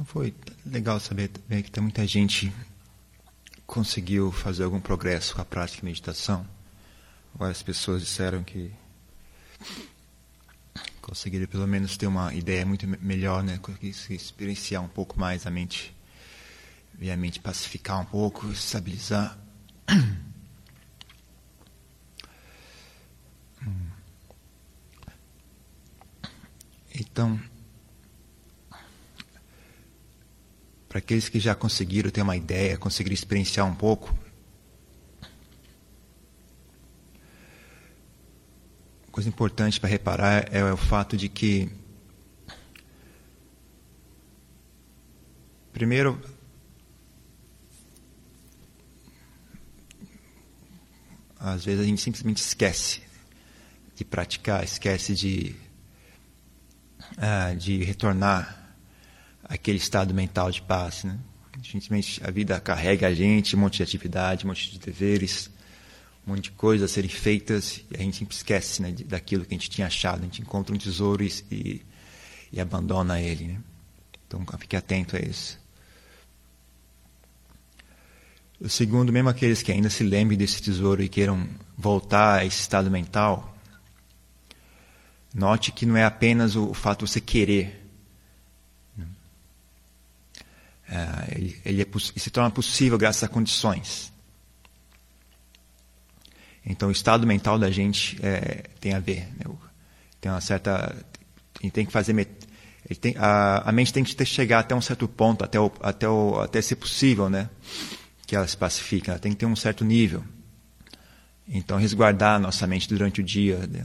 Então foi legal saber também que tem muita gente conseguiu fazer algum progresso com a prática de meditação. Várias pessoas disseram que conseguiram pelo menos ter uma ideia muito melhor, né? Experienciar um pouco mais a mente, e a mente pacificar um pouco, estabilizar. Então, para aqueles que já conseguiram ter uma ideia, conseguiram experienciar um pouco, coisa importante para reparar é o fato de que, primeiro, às vezes a gente simplesmente esquece de praticar, esquece de, uh, de retornar aquele estado mental de paz. Né? A vida carrega a gente, um monte de atividade, um monte de deveres, um monte de coisas a serem feitas, e a gente sempre esquece né, daquilo que a gente tinha achado. A gente encontra um tesouro e, e, e abandona ele. Né? Então fique atento a isso. O segundo, mesmo aqueles que ainda se lembrem desse tesouro e queiram voltar a esse estado mental, note que não é apenas o fato de você querer, é, ele, ele, é, se torna possível graças a condições. Então, o estado mental da gente é, tem a ver. Né? Tem uma certa. Gente tem que fazer. Tem, a, a, mente tem que chegar até um certo ponto, até, o, até, o, até ser possível, né? Que ela se pacifique. Ela tem que ter um certo nível. Então, resguardar a nossa mente durante o dia. Né?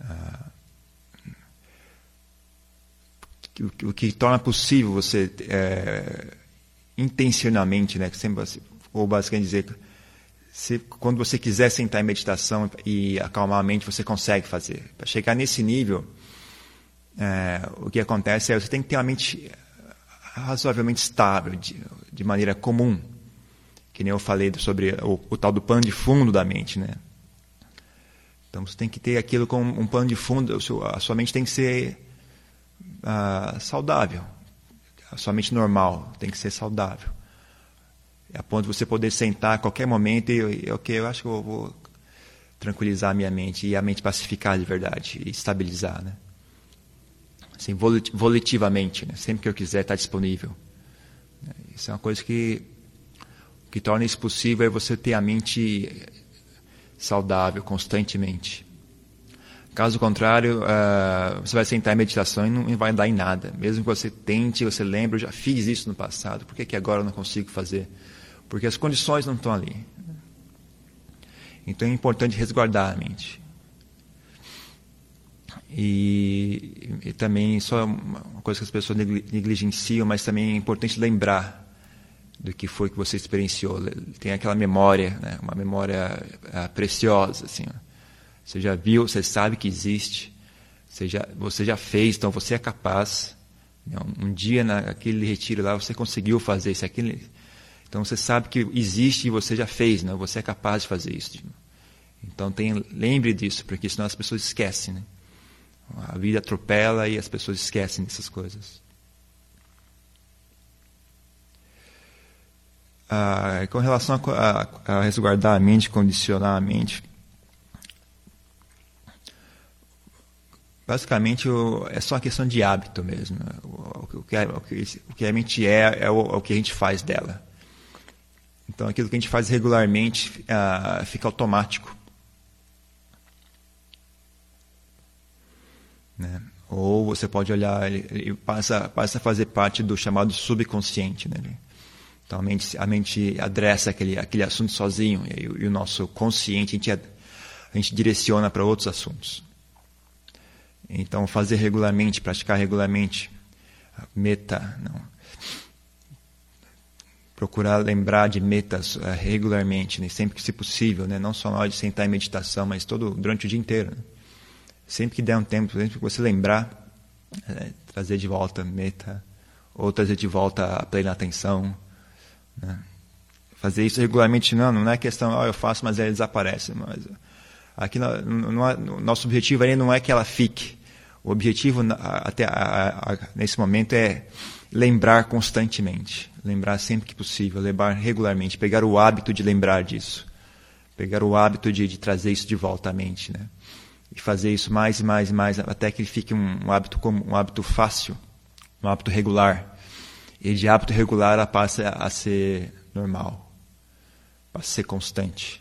Uh, o, que torna possível você é, intencionalmente, né, sempre, ou basicamente dizer, se, quando você quiser sentar em meditação e acalmar a mente, você consegue fazer. Para chegar nesse nível, é, o que acontece é você tem que ter uma mente razoavelmente estável, de, de maneira comum, que nem eu falei sobre o, o, tal do pano de fundo da mente, né? Então você tem que ter aquilo como um pano de fundo, a sua mente tem que ser uh, saudável. A sua mente normal tem que ser saudável. A ponto de você poder sentar a qualquer momento e, ok, eu acho que eu vou tranquilizar a minha mente e a mente pacificar de verdade e estabilizar, né? Assim, volitivamente, né? sempre que eu quiser estar disponível. Isso é uma coisa que que torna isso possível é você ter a mente saudável constantemente. Caso contrário, uh, você vai sentar em meditação e não vai dar em nada. Mesmo que você tente, você lembre, eu já fiz isso no passado, por que, que agora eu não consigo fazer? Porque as condições não estão ali. Então é importante resguardar a mente. E, e também, só uma coisa que as pessoas negligenciam, mas também é importante lembrar do que foi que você experienciou. Tem aquela memória, né? uma memória uh, preciosa, assim. Você já viu, você sabe que existe, você já, você já fez, então você é capaz. Um dia naquele retiro lá você conseguiu fazer isso, aquilo. Então você sabe que existe e você já fez, né? você é capaz de fazer isso. Então tem, lembre disso, porque senão as pessoas esquecem. Né? A vida atropela e as pessoas esquecem dessas coisas. Ah, com relação a, a, a resguardar a mente, condicionar a mente, Basicamente, é só uma questão de hábito mesmo. O que, a mente é, é o, é o, que a gente faz dela. Então, aquilo que a gente faz regularmente uh, fica automático. Né? Ou você pode olhar, ele, passa, passa a fazer parte do chamado subconsciente. Né? Então, a mente, a mente adressa aquele, aquele assunto sozinho e, e o nosso consciente a gente, a gente direciona para outros assuntos. Então, fazer regularmente, praticar regularmente, meta, não. Procurar lembrar de metas uh, regularmente, né? sempre que se possível, né? não só na hora de sentar em meditação, mas todo durante o dia inteiro. Né? Sempre que der um tempo, sempre que você lembrar, é, trazer de volta meta, ou trazer de volta a plena atenção. Né? Fazer isso regularmente não, não é questão, oh, eu faço, mas ela desaparece. Mas Aqui no, no, no, nosso objetivo aí não é que ela fique. O objetivo até a, a, nesse momento é lembrar constantemente, lembrar sempre que possível, lembrar regularmente, pegar o hábito de lembrar disso, pegar o hábito de, de trazer isso de volta à mente, né? E fazer isso mais e mais e mais até que ele fique um, um hábito como um hábito fácil, um hábito regular. E de hábito regular ela passa a ser normal, passa a ser constante.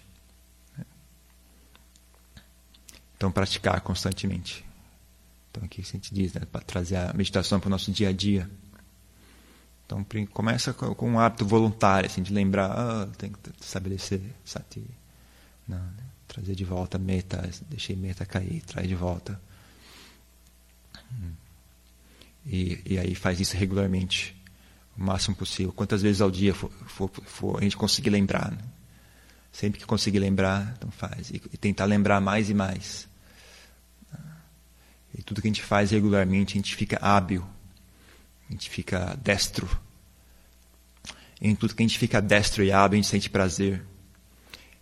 Então praticar constantemente. Então aqui a gente diz, né, para trazer a meditação para o nosso dia a dia. Então começa com um hábito voluntário, assim, de lembrar, ah, tem que estabelecer sati. Não, né? trazer de volta meta, deixei meta cair, traz de volta. E, e aí faz isso regularmente, o máximo possível. Quantas vezes ao dia for, for, for a gente conseguir lembrar. Né? Sempre que conseguir lembrar, então faz. E, e tentar lembrar mais e mais. E tudo que a gente faz regularmente, a gente fica hábil a gente fica destro. Em tudo que a gente fica destro e hábil, a gente sente prazer.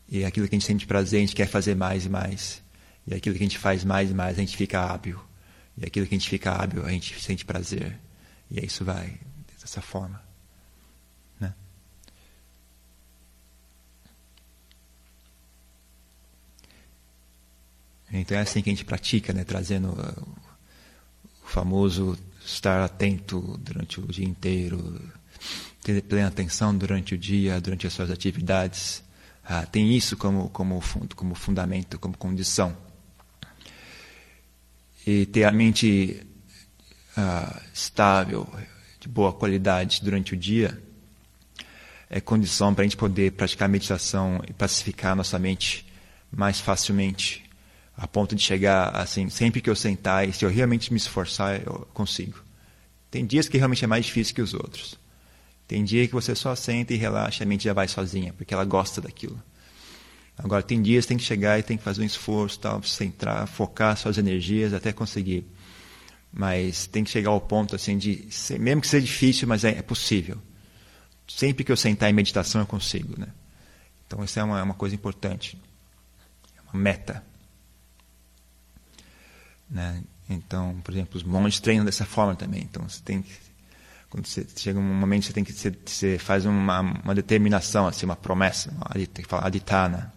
E aquilo que a gente sente prazer, a gente quer fazer mais e mais. E aquilo que a gente faz mais e mais, a gente fica hábil. E aquilo que a gente fica hábil, a gente sente prazer. E aí isso vai dessa forma. Então é assim que a gente pratica, né? trazendo o famoso estar atento durante o dia inteiro, ter plena atenção durante o dia, durante as suas atividades. Ah, tem isso como, como, como fundamento, como condição. E ter a mente ah, estável, de boa qualidade durante o dia, é condição para a gente poder praticar meditação e pacificar a nossa mente mais facilmente a ponto de chegar assim, sempre que eu sentar e se eu realmente me esforçar, eu consigo. Tem dias que realmente é mais difícil que os outros. Tem dia que você só senta e relaxa, a mente já vai sozinha, porque ela gosta daquilo. Agora, tem dias que tem que chegar e tem que fazer um esforço, tal, centrar, focar suas energias até conseguir. Mas tem que chegar ao ponto assim de, mesmo que seja difícil, mas é, é possível. Sempre que eu sentar em meditação, eu consigo. Né? Então, isso é uma, é uma coisa importante. É uma meta. Né? Então, por exemplo, os monges treinam dessa forma também. Então, você tem que, quando você chega um momento você tem que você, faz uma, uma determinação, assim, uma promessa, tem que falar aditana.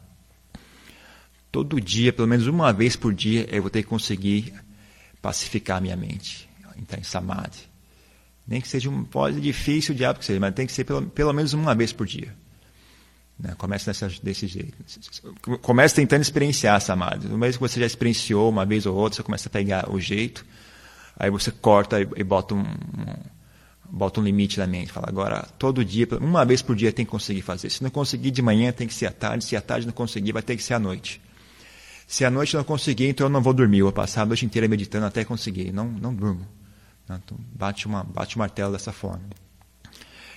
Todo dia, pelo menos uma vez por dia, eu vou ter que conseguir pacificar minha mente, entrar em samadhi. Nem que seja um pode difícil o diabo que seja, mas tem que ser pelo, pelo menos uma vez por dia. Né? Desse jeito. Começa tentando experienciar essa amada. Uma vez que você já experienciou uma vez ou outra, você começa a pegar o jeito, aí você corta e, e bota um, um, bota um limite na mente. Fala, agora, todo dia, uma vez por dia tem que conseguir fazer. Se não conseguir de manhã, tem que ser à tarde. Se à tarde não conseguir, vai ter que ser à noite. Se à noite não conseguir, então eu não vou dormir. Eu vou passar a noite inteira meditando até conseguir. Não, não durmo. Então, bate, uma, bate o martelo dessa forma.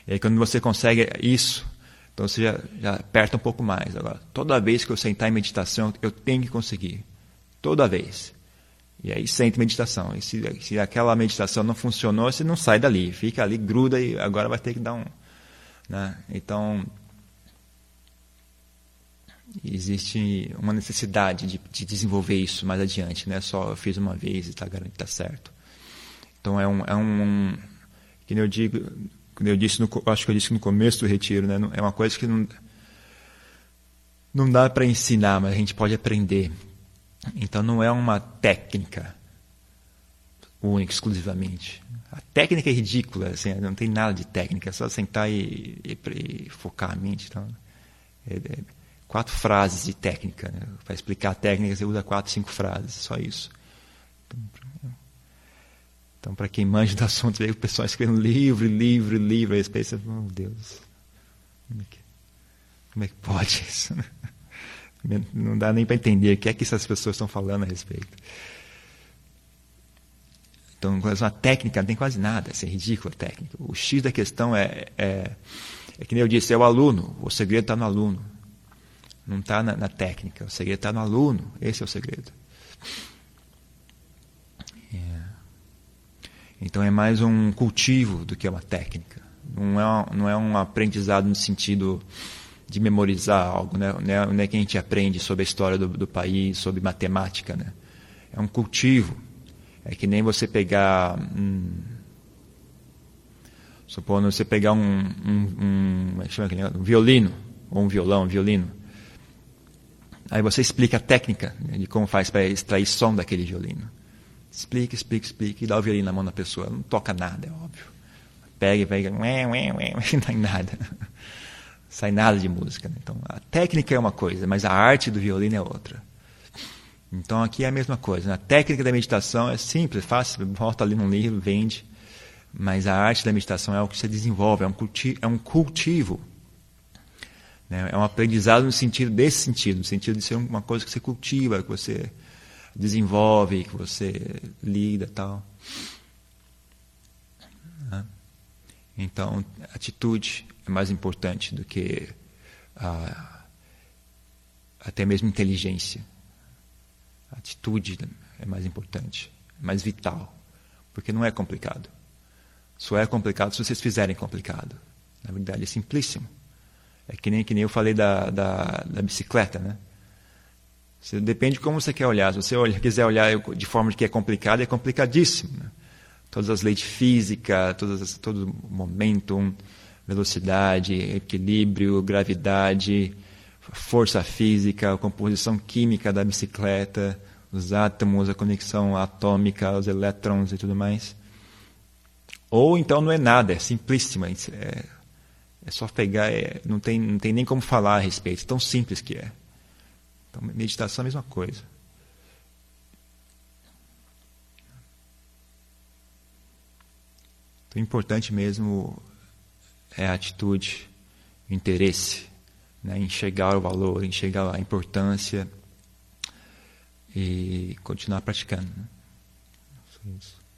E aí, quando você consegue isso, então você já, já aperta um pouco mais. Agora, toda vez que eu sentar em meditação, eu tenho que conseguir. Toda vez. E aí sente meditação. E se, se aquela meditação não funcionou, você não sai dali. Fica ali, gruda e agora vai ter que dar um. Né? Então, existe uma necessidade de, de, desenvolver isso mais adiante. Não é só eu fiz uma vez e está está certo. Então é um, é um. Que eu digo, eu disse no, acho que eu disse no começo do retiro, né? É uma coisa que não, não dá para ensinar, mas a gente pode aprender. Então não é uma técnica única, exclusivamente. A técnica é ridícula, assim, não tem nada de técnica, é só sentar e, e, e focar a mente. Então, é, é, quatro frases de técnica. Né? Para explicar a técnica, você usa quatro, cinco frases, só isso. Então, para quem manja do assunto, o pessoal escrevendo livro, livro, livro, aí você pensa, oh Deus, como é que, como é que pode isso? Não dá nem para entender o que é que essas pessoas estão falando a respeito. Então, uma técnica não tem quase nada, isso é ridículo a técnica. O X da questão é, é, é que nem eu disse, é o aluno, o segredo está no aluno. Não está na, na técnica, o segredo está no aluno, esse é o segredo. Então é mais um cultivo do que uma técnica. Não é, não é um aprendizado no sentido de memorizar algo, né? não, é, não é que a gente aprende sobre a história do, do país, sobre matemática. Né? É um cultivo, É que nem você pegar. Hum, supondo você pegar um, um, um, é um violino, ou um violão, um violino. Aí você explica a técnica de como faz para extrair som daquele violino. Explica, explica, explica, e dá o violino na mão da pessoa. Não toca nada, é óbvio. Pega e pega, ué, ué, ué, não sai nada. Sai nada de música. Né? Então, a técnica é uma coisa, mas a arte do violino é outra. Então, aqui é a mesma coisa. Né? A técnica da meditação é simples, fácil, volta ali num livro, vende. Mas a arte da meditação é algo que você desenvolve, é um cultivo. É um cultivo né? É um aprendizado no sentido desse sentido, no sentido de ser uma coisa que você cultiva, que você desenvolve, que você lida tal. Né? Então, atitude é mais importante do que a, até mesmo inteligência. atitude é mais importante, é mais vital, porque não é complicado. Só é complicado se vocês fizerem complicado. Na verdade, é simplíssimo. É que nem, que nem eu falei da, da, da bicicleta, né? Você, depende de como você quer olhar. Se você quiser olhar de forma que é complicado, é complicadíssimo. Né? Todas as leis de física, todas, todo momentum, velocidade, equilíbrio, gravidade, força física, a composição química da bicicleta, os átomos, a conexão atômica, os elétrons e tudo mais. Ou então não é nada, é simplíssima. É, é só pegar, é, não, tem, não tem nem como falar a respeito, tão simples que é. Então, meditação é a mesma coisa. Então, importante mesmo é a atitude, o interesse, né? enxergar o valor, enxergar a importância e continuar praticando. Né? Isso.